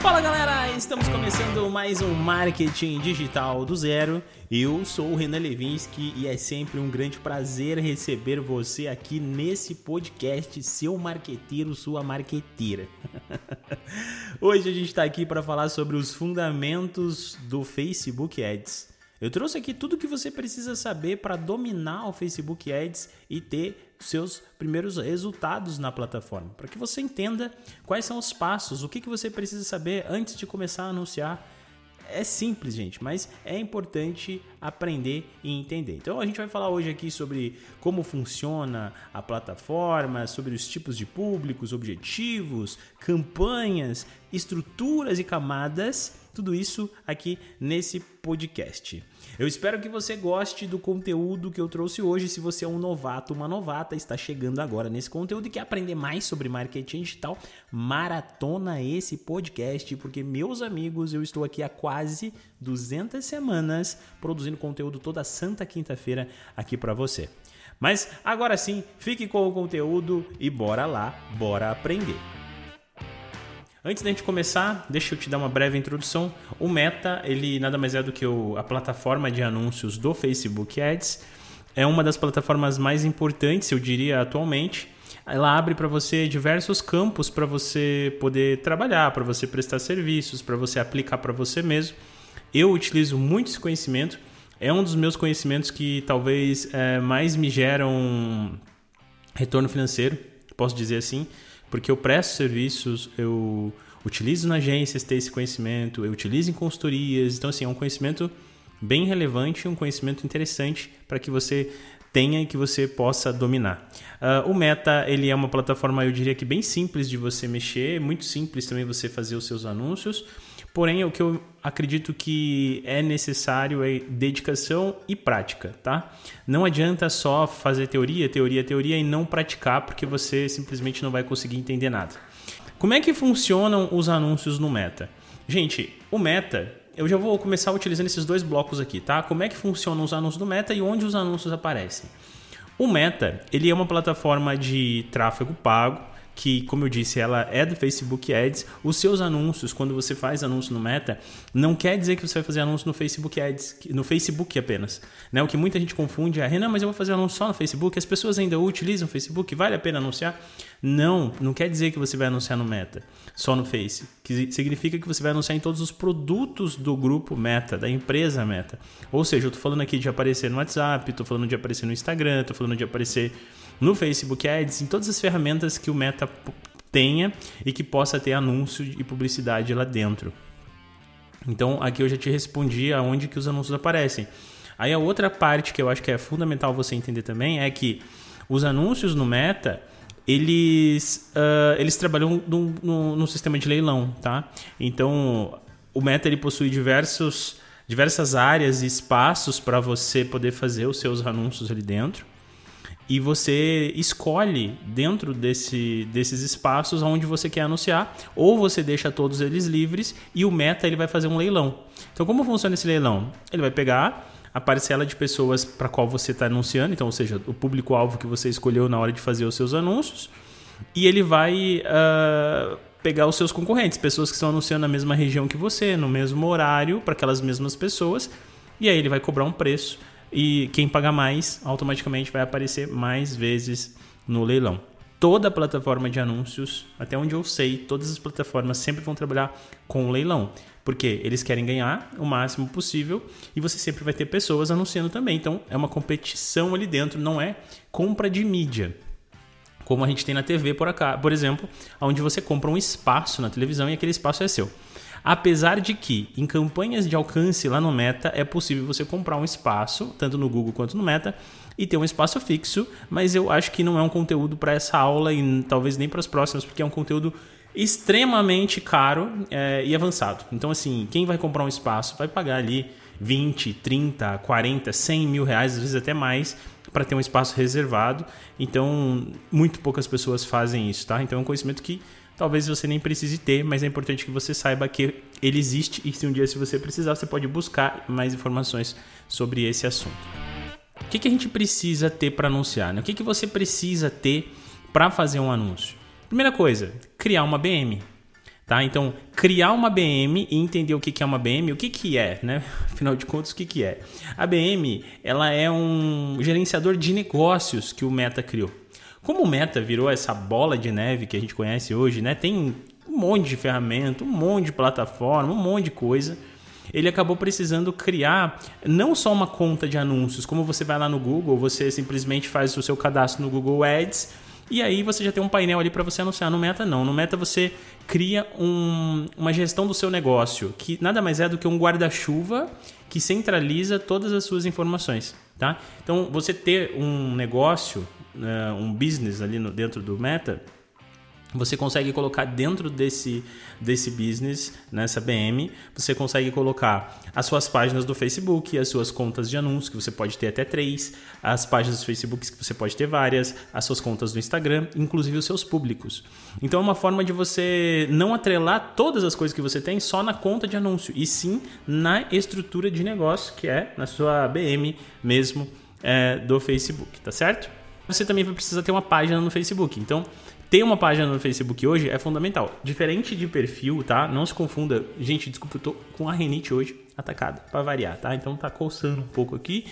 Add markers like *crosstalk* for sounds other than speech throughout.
Fala galera, estamos começando mais um Marketing Digital do Zero. Eu sou o Renan Levinsky e é sempre um grande prazer receber você aqui nesse podcast, seu marqueteiro, sua marqueteira. *laughs* Hoje a gente está aqui para falar sobre os fundamentos do Facebook Ads. Eu trouxe aqui tudo que você precisa saber para dominar o Facebook Ads e ter seus primeiros resultados na plataforma, para que você entenda quais são os passos, o que, que você precisa saber antes de começar a anunciar. É simples, gente, mas é importante aprender e entender. Então a gente vai falar hoje aqui sobre como funciona a plataforma, sobre os tipos de públicos, objetivos, campanhas, estruturas e camadas tudo isso aqui nesse podcast. Eu espero que você goste do conteúdo que eu trouxe hoje. Se você é um novato, uma novata, está chegando agora nesse conteúdo e quer aprender mais sobre marketing digital, maratona esse podcast, porque meus amigos, eu estou aqui há quase 200 semanas produzindo conteúdo toda santa quinta-feira aqui para você. Mas agora sim, fique com o conteúdo e bora lá, bora aprender. Antes da gente começar, deixa eu te dar uma breve introdução. O Meta, ele nada mais é do que o, a plataforma de anúncios do Facebook Ads. É uma das plataformas mais importantes, eu diria, atualmente. Ela abre para você diversos campos para você poder trabalhar, para você prestar serviços, para você aplicar para você mesmo. Eu utilizo muito esse conhecimento. É um dos meus conhecimentos que talvez é, mais me geram retorno financeiro, posso dizer assim porque eu presto serviços, eu utilizo na agências ter esse conhecimento, eu utilizo em consultorias, então assim, é um conhecimento bem relevante, um conhecimento interessante para que você tenha e que você possa dominar. Uh, o Meta ele é uma plataforma, eu diria que bem simples de você mexer, muito simples também você fazer os seus anúncios. Porém, o que eu acredito que é necessário é dedicação e prática, tá? Não adianta só fazer teoria, teoria, teoria e não praticar, porque você simplesmente não vai conseguir entender nada. Como é que funcionam os anúncios no Meta? Gente, o Meta, eu já vou começar utilizando esses dois blocos aqui, tá? Como é que funcionam os anúncios do Meta e onde os anúncios aparecem? O Meta, ele é uma plataforma de tráfego pago que, como eu disse, ela é do Facebook Ads. Os seus anúncios, quando você faz anúncio no Meta, não quer dizer que você vai fazer anúncio no Facebook Ads, no Facebook apenas. Né? O que muita gente confunde é, Renan, mas eu vou fazer anúncio só no Facebook. As pessoas ainda utilizam o Facebook, vale a pena anunciar? Não, não quer dizer que você vai anunciar no Meta, só no Face. Que significa que você vai anunciar em todos os produtos do grupo Meta, da empresa Meta. Ou seja, eu estou falando aqui de aparecer no WhatsApp, estou falando de aparecer no Instagram, estou falando de aparecer no Facebook Ads, em todas as ferramentas que o Meta tenha e que possa ter anúncio e publicidade lá dentro. Então aqui eu já te respondi aonde que os anúncios aparecem. Aí a outra parte que eu acho que é fundamental você entender também é que os anúncios no Meta eles, uh, eles trabalham no, no, sistema de leilão, tá? Então o Meta ele possui diversos, diversas áreas e espaços para você poder fazer os seus anúncios ali dentro e você escolhe dentro desse, desses espaços onde você quer anunciar, ou você deixa todos eles livres e o Meta ele vai fazer um leilão. Então, como funciona esse leilão? Ele vai pegar a parcela de pessoas para qual você está anunciando, então, ou seja, o público-alvo que você escolheu na hora de fazer os seus anúncios, e ele vai uh, pegar os seus concorrentes, pessoas que estão anunciando na mesma região que você, no mesmo horário, para aquelas mesmas pessoas, e aí ele vai cobrar um preço e quem paga mais automaticamente vai aparecer mais vezes no leilão. Toda plataforma de anúncios, até onde eu sei, todas as plataformas sempre vão trabalhar com leilão, porque eles querem ganhar o máximo possível e você sempre vai ter pessoas anunciando também. Então é uma competição ali dentro, não é compra de mídia. Como a gente tem na TV, por, acá, por exemplo, onde você compra um espaço na televisão e aquele espaço é seu. Apesar de que em campanhas de alcance lá no Meta é possível você comprar um espaço, tanto no Google quanto no Meta, e ter um espaço fixo, mas eu acho que não é um conteúdo para essa aula e talvez nem para as próximas, porque é um conteúdo extremamente caro é, e avançado. Então, assim, quem vai comprar um espaço vai pagar ali 20, 30, 40, 100 mil reais, às vezes até mais, para ter um espaço reservado. Então, muito poucas pessoas fazem isso, tá? Então, é um conhecimento que talvez você nem precise ter, mas é importante que você saiba que ele existe e se um dia se você precisar, você pode buscar mais informações sobre esse assunto. O que, que a gente precisa ter para anunciar? Né? O que, que você precisa ter para fazer um anúncio? Primeira coisa, criar uma BM. Tá? Então, criar uma BM e entender o que é uma BM, o que, que é, né? *laughs* Afinal de contas, o que, que é? A BM ela é um gerenciador de negócios que o Meta criou. Como o Meta virou essa bola de neve que a gente conhece hoje, né? Tem um monte de ferramenta, um monte de plataforma, um monte de coisa. Ele acabou precisando criar não só uma conta de anúncios, como você vai lá no Google, você simplesmente faz o seu cadastro no Google Ads e aí você já tem um painel ali para você anunciar. No Meta não. No Meta você cria um, uma gestão do seu negócio, que nada mais é do que um guarda-chuva que centraliza todas as suas informações. Tá? Então você ter um negócio, um business ali no, dentro do Meta você consegue colocar dentro desse, desse business, nessa BM, você consegue colocar as suas páginas do Facebook, as suas contas de anúncios, que você pode ter até três, as páginas do Facebook que você pode ter várias, as suas contas do Instagram, inclusive os seus públicos. Então é uma forma de você não atrelar todas as coisas que você tem só na conta de anúncio, e sim na estrutura de negócio, que é na sua BM mesmo é, do Facebook, tá certo? Você também vai precisar ter uma página no Facebook. Então, ter uma página no Facebook hoje é fundamental. Diferente de perfil, tá? Não se confunda. Gente, desculpa, eu tô com a renite hoje atacada, para variar, tá? Então tá coçando um pouco aqui.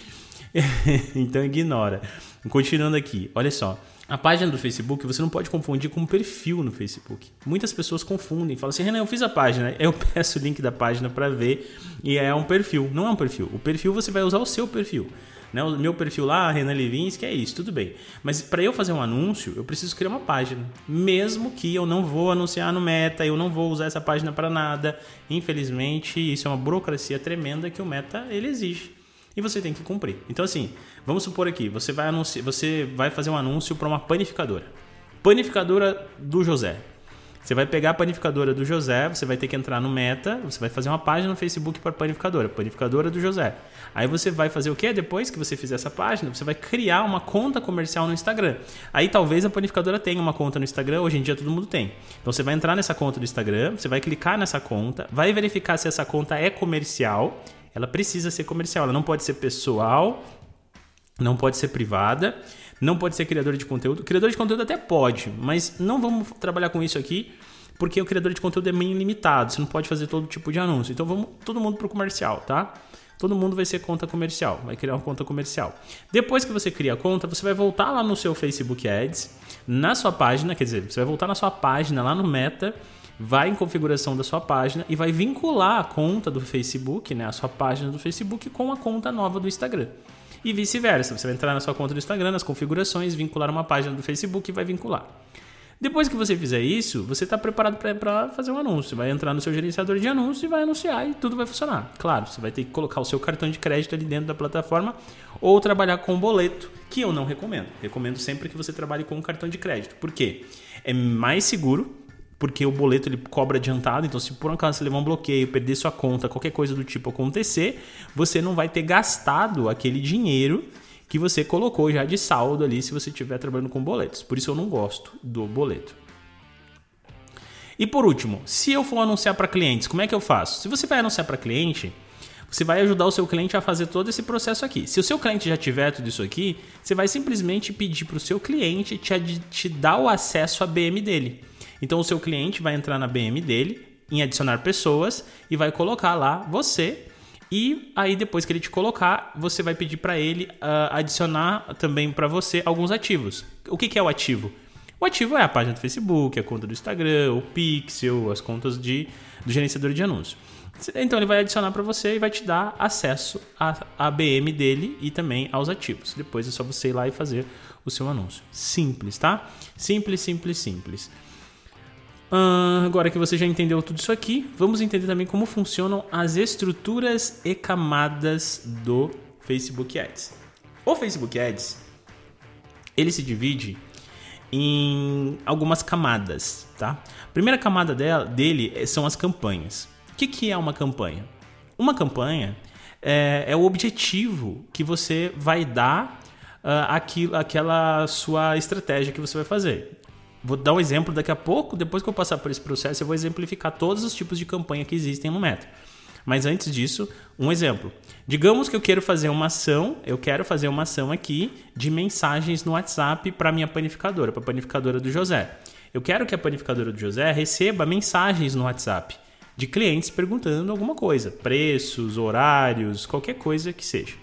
*laughs* então ignora. Continuando aqui, olha só. A página do Facebook você não pode confundir com um perfil no Facebook. Muitas pessoas confundem, falam assim: Renan, eu fiz a página, *laughs* eu peço o link da página para ver e é um perfil. Não é um perfil. O perfil você vai usar o seu perfil. Né? O meu perfil lá, Renan Levinsky, é isso, tudo bem. Mas para eu fazer um anúncio, eu preciso criar uma página. Mesmo que eu não vou anunciar no Meta, eu não vou usar essa página para nada. Infelizmente, isso é uma burocracia tremenda que o Meta ele exige. E você tem que cumprir. Então, assim, vamos supor aqui, você vai, anunciar, você vai fazer um anúncio para uma panificadora. Panificadora do José. Você vai pegar a panificadora do José, você vai ter que entrar no Meta, você vai fazer uma página no Facebook para panificadora, panificadora do José. Aí você vai fazer o quê? Depois que você fizer essa página, você vai criar uma conta comercial no Instagram. Aí talvez a panificadora tenha uma conta no Instagram, hoje em dia todo mundo tem. Então você vai entrar nessa conta do Instagram, você vai clicar nessa conta, vai verificar se essa conta é comercial. Ela precisa ser comercial, ela não pode ser pessoal, não pode ser privada não pode ser criador de conteúdo. Criador de conteúdo até pode, mas não vamos trabalhar com isso aqui, porque o criador de conteúdo é meio limitado. Você não pode fazer todo tipo de anúncio. Então vamos todo mundo para o comercial, tá? Todo mundo vai ser conta comercial, vai criar uma conta comercial. Depois que você cria a conta, você vai voltar lá no seu Facebook Ads, na sua página, quer dizer, você vai voltar na sua página lá no Meta, vai em configuração da sua página e vai vincular a conta do Facebook, né, a sua página do Facebook com a conta nova do Instagram e vice-versa. Você vai entrar na sua conta do Instagram, nas configurações, vincular uma página do Facebook e vai vincular. Depois que você fizer isso, você está preparado para fazer um anúncio. Vai entrar no seu gerenciador de anúncios e vai anunciar e tudo vai funcionar. Claro, você vai ter que colocar o seu cartão de crédito ali dentro da plataforma ou trabalhar com boleto, que eu não recomendo. Recomendo sempre que você trabalhe com um cartão de crédito. Por quê? É mais seguro, porque o boleto ele cobra adiantado, então se por um acaso você levar um bloqueio, perder sua conta, qualquer coisa do tipo acontecer, você não vai ter gastado aquele dinheiro que você colocou já de saldo ali se você estiver trabalhando com boletos. Por isso eu não gosto do boleto. E por último, se eu for anunciar para clientes, como é que eu faço? Se você vai anunciar para cliente, você vai ajudar o seu cliente a fazer todo esse processo aqui. Se o seu cliente já tiver tudo isso aqui, você vai simplesmente pedir para o seu cliente te, te dar o acesso à BM dele. Então o seu cliente vai entrar na BM dele, em adicionar pessoas e vai colocar lá você. E aí depois que ele te colocar, você vai pedir para ele uh, adicionar também para você alguns ativos. O que, que é o ativo? O ativo é a página do Facebook, a conta do Instagram, o Pixel, as contas de, do gerenciador de anúncios. Então ele vai adicionar para você e vai te dar acesso à, à BM dele e também aos ativos. Depois é só você ir lá e fazer o seu anúncio. Simples, tá? Simples, simples, simples. Uh, agora que você já entendeu tudo isso aqui, vamos entender também como funcionam as estruturas e camadas do Facebook Ads. O Facebook Ads ele se divide em algumas camadas, tá? A primeira camada dela, dele são as campanhas. O que, que é uma campanha? Uma campanha é, é o objetivo que você vai dar uh, aquilo, aquela sua estratégia que você vai fazer. Vou dar um exemplo daqui a pouco, depois que eu passar por esse processo, eu vou exemplificar todos os tipos de campanha que existem no Meta. Mas antes disso, um exemplo. Digamos que eu quero fazer uma ação, eu quero fazer uma ação aqui de mensagens no WhatsApp para minha panificadora, para a panificadora do José. Eu quero que a panificadora do José receba mensagens no WhatsApp de clientes perguntando alguma coisa, preços, horários, qualquer coisa que seja.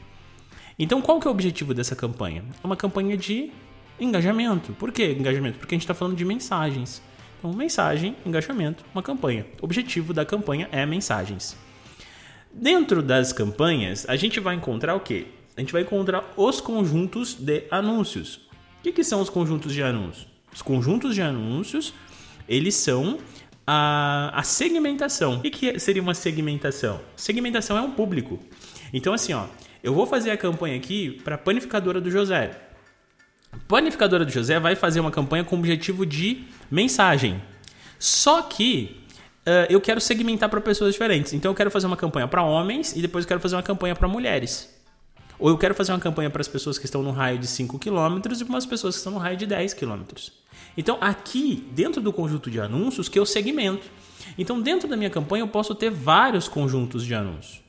Então, qual que é o objetivo dessa campanha? É uma campanha de engajamento. Por que engajamento? Porque a gente está falando de mensagens. Então, mensagem, engajamento, uma campanha. O objetivo da campanha é mensagens. Dentro das campanhas, a gente vai encontrar o quê? A gente vai encontrar os conjuntos de anúncios. O que, que são os conjuntos de anúncios? Os conjuntos de anúncios, eles são a, a segmentação. O que, que seria uma segmentação? Segmentação é um público. Então, assim, ó, eu vou fazer a campanha aqui para a panificadora do José. Panificadora do José vai fazer uma campanha com o objetivo de mensagem. Só que uh, eu quero segmentar para pessoas diferentes. Então eu quero fazer uma campanha para homens e depois eu quero fazer uma campanha para mulheres. Ou eu quero fazer uma campanha para as pessoas que estão no raio de 5 km e para as pessoas que estão no raio de 10 km. Então, aqui, dentro do conjunto de anúncios, que eu segmento. Então, dentro da minha campanha, eu posso ter vários conjuntos de anúncios.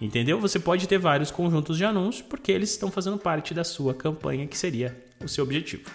Entendeu? Você pode ter vários conjuntos de anúncios porque eles estão fazendo parte da sua campanha, que seria o seu objetivo.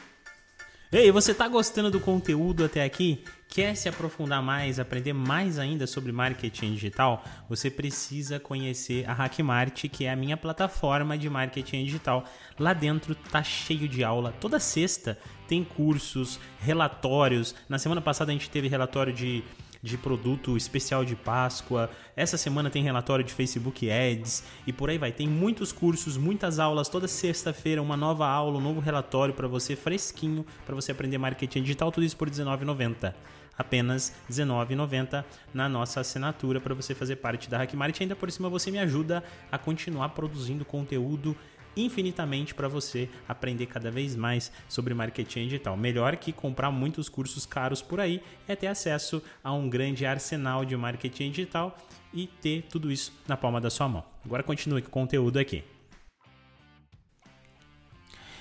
Ei, você está gostando do conteúdo até aqui? Quer se aprofundar mais, aprender mais ainda sobre marketing digital? Você precisa conhecer a Hackmart, que é a minha plataforma de marketing digital. Lá dentro tá cheio de aula. Toda sexta tem cursos, relatórios. Na semana passada a gente teve relatório de de produto especial de Páscoa. Essa semana tem relatório de Facebook Ads e por aí vai. Tem muitos cursos, muitas aulas. Toda sexta-feira, uma nova aula, um novo relatório para você, fresquinho, para você aprender marketing digital. Tudo isso por R$19,90 apenas R$19,90 na nossa assinatura para você fazer parte da Hackmart. Ainda por cima você me ajuda a continuar produzindo conteúdo infinitamente para você aprender cada vez mais sobre marketing digital. Melhor que comprar muitos cursos caros por aí é ter acesso a um grande arsenal de marketing digital e ter tudo isso na palma da sua mão. Agora continue com o conteúdo aqui.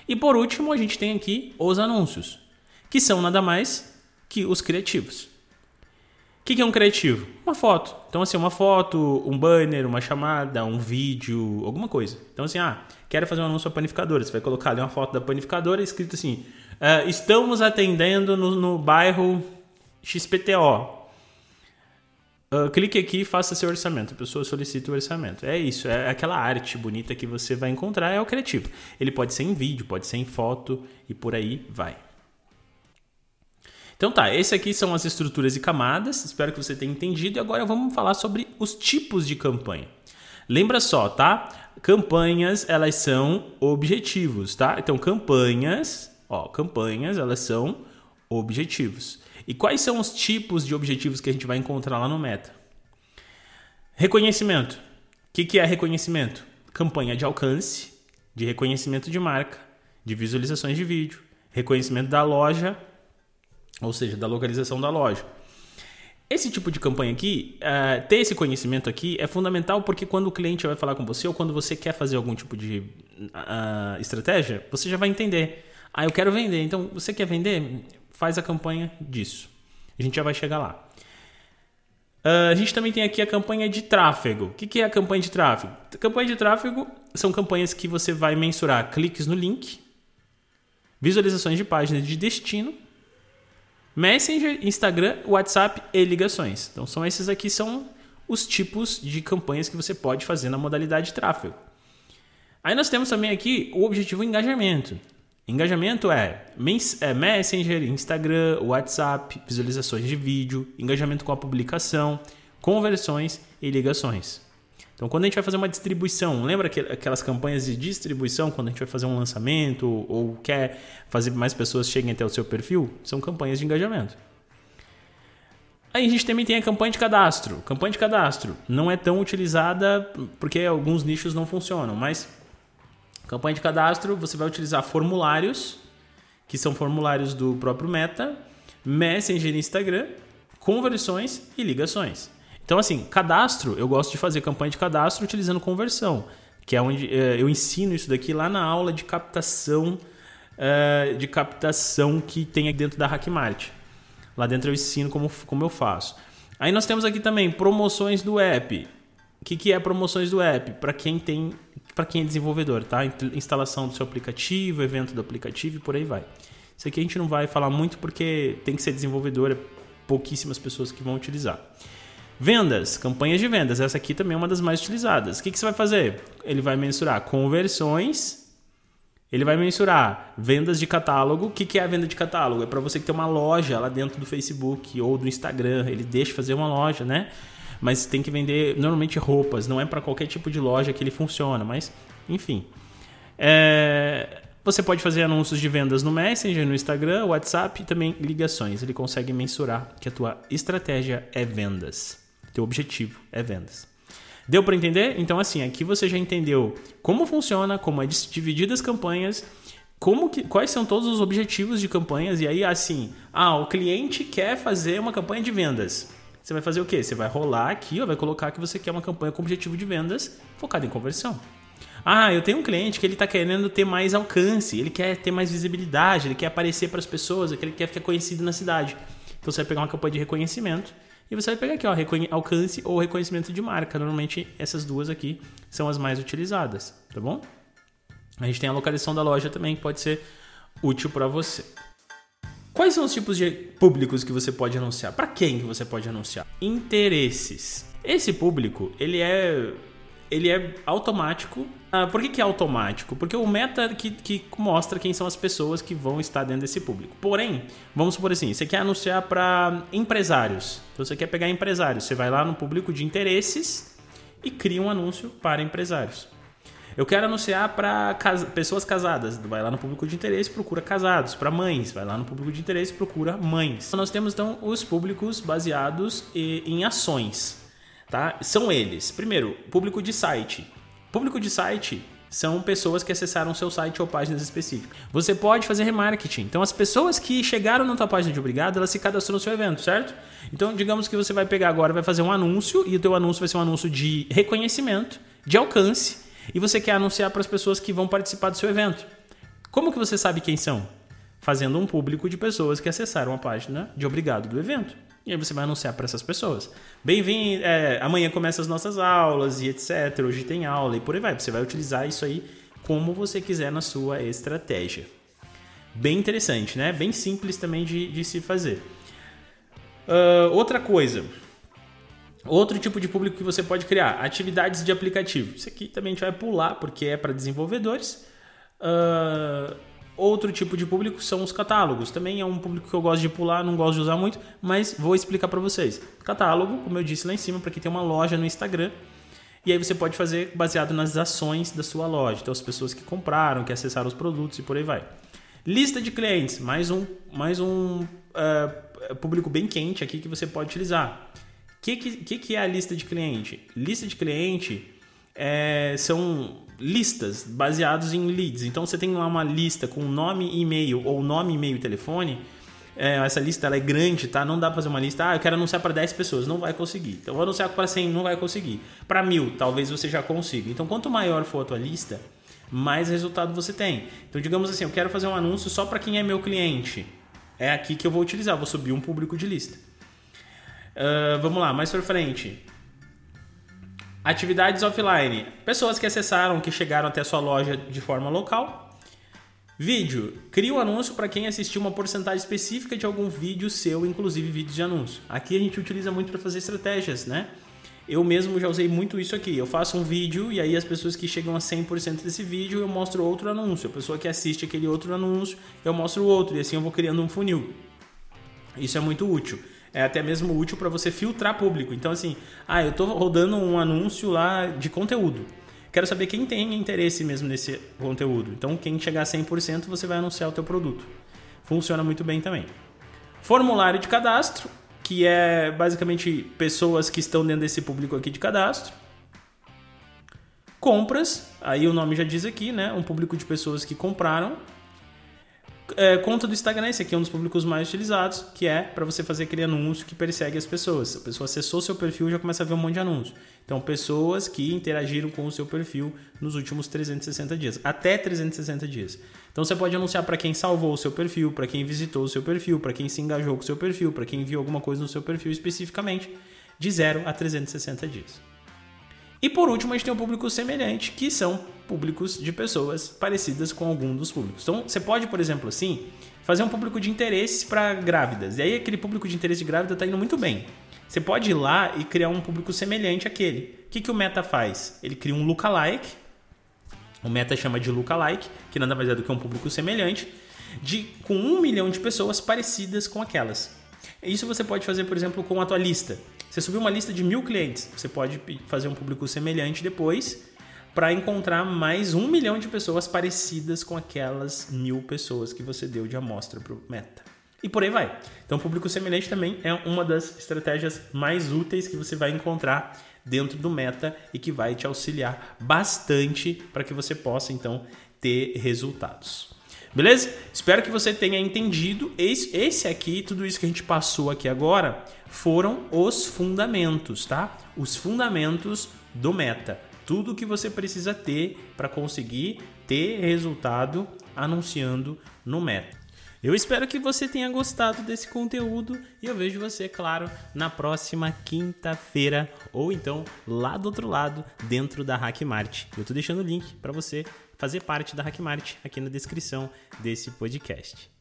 E por último, a gente tem aqui os anúncios, que são nada mais que os criativos. O que, é um criativo? Uma foto. Então, assim, uma foto, um banner, uma chamada, um vídeo, alguma coisa. Então, assim, ah, quero fazer um anúncio para panificadora. Você vai colocar ali uma foto da panificadora escrito assim: uh, estamos atendendo no, no bairro XPTO. Uh, clique aqui e faça seu orçamento. A pessoa solicita o orçamento. É isso, é aquela arte bonita que você vai encontrar, é o criativo. Ele pode ser em vídeo, pode ser em foto e por aí vai. Então tá, esse aqui são as estruturas e camadas, espero que você tenha entendido e agora vamos falar sobre os tipos de campanha. Lembra só, tá? Campanhas, elas são objetivos, tá? Então campanhas, ó, campanhas, elas são objetivos. E quais são os tipos de objetivos que a gente vai encontrar lá no Meta? Reconhecimento. O que, que é reconhecimento? Campanha de alcance, de reconhecimento de marca, de visualizações de vídeo, reconhecimento da loja ou seja, da localização da loja. Esse tipo de campanha aqui, uh, ter esse conhecimento aqui é fundamental porque quando o cliente vai falar com você ou quando você quer fazer algum tipo de uh, estratégia, você já vai entender. Ah, eu quero vender. Então, você quer vender? Faz a campanha disso. A gente já vai chegar lá. Uh, a gente também tem aqui a campanha de tráfego. O que, que é a campanha de tráfego? A campanha de tráfego são campanhas que você vai mensurar cliques no link, visualizações de páginas de destino Messenger, Instagram, WhatsApp e ligações. Então são esses aqui são os tipos de campanhas que você pode fazer na modalidade de tráfego. Aí nós temos também aqui o objetivo engajamento. Engajamento é, é Messenger, Instagram, WhatsApp, visualizações de vídeo, engajamento com a publicação, conversões e ligações. Então, quando a gente vai fazer uma distribuição, lembra aquelas campanhas de distribuição, quando a gente vai fazer um lançamento ou quer fazer mais pessoas cheguem até o seu perfil? São campanhas de engajamento. Aí a gente também tem a campanha de cadastro. Campanha de cadastro não é tão utilizada porque alguns nichos não funcionam, mas campanha de cadastro você vai utilizar formulários, que são formulários do próprio Meta, Messenger Instagram, conversões e ligações. Então, assim, cadastro, eu gosto de fazer campanha de cadastro utilizando conversão, que é onde é, eu ensino isso daqui lá na aula de captação, é, de captação que tem aqui dentro da Hackmart. Lá dentro eu ensino como, como eu faço. Aí nós temos aqui também promoções do app. O que, que é promoções do app? Para quem tem, para quem é desenvolvedor, tá? Instalação do seu aplicativo, evento do aplicativo e por aí vai. Isso aqui a gente não vai falar muito porque tem que ser desenvolvedor, é pouquíssimas pessoas que vão utilizar. Vendas, campanhas de vendas. Essa aqui também é uma das mais utilizadas. O que, que você vai fazer? Ele vai mensurar conversões ele vai mensurar vendas de catálogo. O que, que é a venda de catálogo? É para você que tem uma loja lá dentro do Facebook ou do Instagram. Ele deixa fazer uma loja, né? Mas tem que vender normalmente roupas. Não é para qualquer tipo de loja que ele funciona. Mas, enfim. É... Você pode fazer anúncios de vendas no Messenger, no Instagram, WhatsApp e também ligações. Ele consegue mensurar que a tua estratégia é vendas. Teu objetivo é vendas. Deu para entender? Então, assim, aqui você já entendeu como funciona, como é dividida as campanhas, como que, quais são todos os objetivos de campanhas, e aí, assim, ah, o cliente quer fazer uma campanha de vendas. Você vai fazer o quê? Você vai rolar aqui, ó, vai colocar que você quer uma campanha com objetivo de vendas focada em conversão. Ah, eu tenho um cliente que ele está querendo ter mais alcance, ele quer ter mais visibilidade, ele quer aparecer para as pessoas, ele quer ficar conhecido na cidade. Então você vai pegar uma campanha de reconhecimento e você vai pegar aqui, ó, alcance ou reconhecimento de marca. Normalmente essas duas aqui são as mais utilizadas, tá bom? A gente tem a localização da loja também, que pode ser útil para você. Quais são os tipos de públicos que você pode anunciar? Para quem que você pode anunciar? Interesses. Esse público, ele é ele é automático. Ah, por que, que é automático? Porque o meta que, que mostra quem são as pessoas que vão estar dentro desse público. Porém, vamos supor assim, você quer anunciar para empresários. Então você quer pegar empresários. Você vai lá no público de interesses e cria um anúncio para empresários. Eu quero anunciar para casa, pessoas casadas. Vai lá no público de interesse, procura casados. Para mães, vai lá no público de interesse, procura mães. Nós temos então os públicos baseados em ações. Tá? São eles. Primeiro, público de site. Público de site são pessoas que acessaram seu site ou páginas específicas. Você pode fazer remarketing. Então, as pessoas que chegaram na tua página de obrigado, elas se cadastram no seu evento, certo? Então, digamos que você vai pegar agora, vai fazer um anúncio e o teu anúncio vai ser um anúncio de reconhecimento, de alcance, e você quer anunciar para as pessoas que vão participar do seu evento. Como que você sabe quem são? Fazendo um público de pessoas que acessaram a página de obrigado do evento. E aí você vai anunciar para essas pessoas. Bem-vindo, é, amanhã começam as nossas aulas e etc. Hoje tem aula e por aí vai. Você vai utilizar isso aí como você quiser na sua estratégia. Bem interessante, né? Bem simples também de, de se fazer. Uh, outra coisa. Outro tipo de público que você pode criar, atividades de aplicativo. Isso aqui também a gente vai pular porque é para desenvolvedores. Uh, Outro tipo de público são os catálogos. Também é um público que eu gosto de pular, não gosto de usar muito, mas vou explicar para vocês. Catálogo, como eu disse lá em cima, para quem tem uma loja no Instagram. E aí você pode fazer baseado nas ações da sua loja. Então as pessoas que compraram, que acessaram os produtos e por aí vai. Lista de clientes, mais um, mais um uh, público bem quente aqui que você pode utilizar. O que, que, que é a lista de cliente? Lista de cliente é, são listas baseados em leads. Então você tem lá uma lista com nome e-mail ou nome, e-mail e telefone. É, essa lista ela é grande, tá? Não dá para fazer uma lista. Ah, eu quero anunciar para 10 pessoas, não vai conseguir. Então, vou anunciar para 100, não vai conseguir. Para mil, talvez você já consiga. Então, quanto maior for a tua lista, mais resultado você tem. Então, digamos assim, eu quero fazer um anúncio só para quem é meu cliente. É aqui que eu vou utilizar, vou subir um público de lista. Uh, vamos lá, mais para frente. Atividades offline. Pessoas que acessaram, que chegaram até sua loja de forma local. Vídeo. Cria um anúncio para quem assistiu uma porcentagem específica de algum vídeo seu, inclusive vídeos de anúncio. Aqui a gente utiliza muito para fazer estratégias, né? Eu mesmo já usei muito isso aqui. Eu faço um vídeo e aí as pessoas que chegam a 100% desse vídeo eu mostro outro anúncio. A pessoa que assiste aquele outro anúncio eu mostro outro e assim eu vou criando um funil. Isso é muito útil é até mesmo útil para você filtrar público. Então, assim, ah, eu estou rodando um anúncio lá de conteúdo. Quero saber quem tem interesse mesmo nesse conteúdo. Então, quem chegar a 100%, você vai anunciar o teu produto. Funciona muito bem também. Formulário de cadastro, que é basicamente pessoas que estão dentro desse público aqui de cadastro. Compras, aí o nome já diz aqui, né? Um público de pessoas que compraram é, conta do Instagram, esse aqui é um dos públicos mais utilizados, que é para você fazer aquele anúncio que persegue as pessoas. A pessoa acessou seu perfil já começa a ver um monte de anúncios. Então, pessoas que interagiram com o seu perfil nos últimos 360 dias, até 360 dias. Então, você pode anunciar para quem salvou o seu perfil, para quem visitou o seu perfil, para quem se engajou com o seu perfil, para quem viu alguma coisa no seu perfil especificamente, de 0 a 360 dias. E por último, a gente tem o público semelhante, que são públicos de pessoas parecidas com algum dos públicos. Então, você pode, por exemplo, assim, fazer um público de interesse para grávidas. E aí aquele público de interesse de grávida está indo muito bem. Você pode ir lá e criar um público semelhante àquele. O que, que o Meta faz? Ele cria um lookalike. O Meta chama de lookalike, que nada mais é do que um público semelhante, de, com um milhão de pessoas parecidas com aquelas. Isso você pode fazer, por exemplo, com a tua lista. Você subiu uma lista de mil clientes, você pode fazer um público semelhante depois para encontrar mais um milhão de pessoas parecidas com aquelas mil pessoas que você deu de amostra para o Meta. E por aí vai. Então, público semelhante também é uma das estratégias mais úteis que você vai encontrar dentro do Meta e que vai te auxiliar bastante para que você possa então ter resultados. Beleza? Espero que você tenha entendido. Esse, esse aqui, tudo isso que a gente passou aqui agora, foram os fundamentos, tá? Os fundamentos do meta. Tudo que você precisa ter para conseguir ter resultado anunciando no meta. Eu espero que você tenha gostado desse conteúdo e eu vejo você, claro, na próxima quinta-feira ou então lá do outro lado, dentro da Hackmart. Eu estou deixando o link para você fazer parte da Hackmart aqui na descrição desse podcast.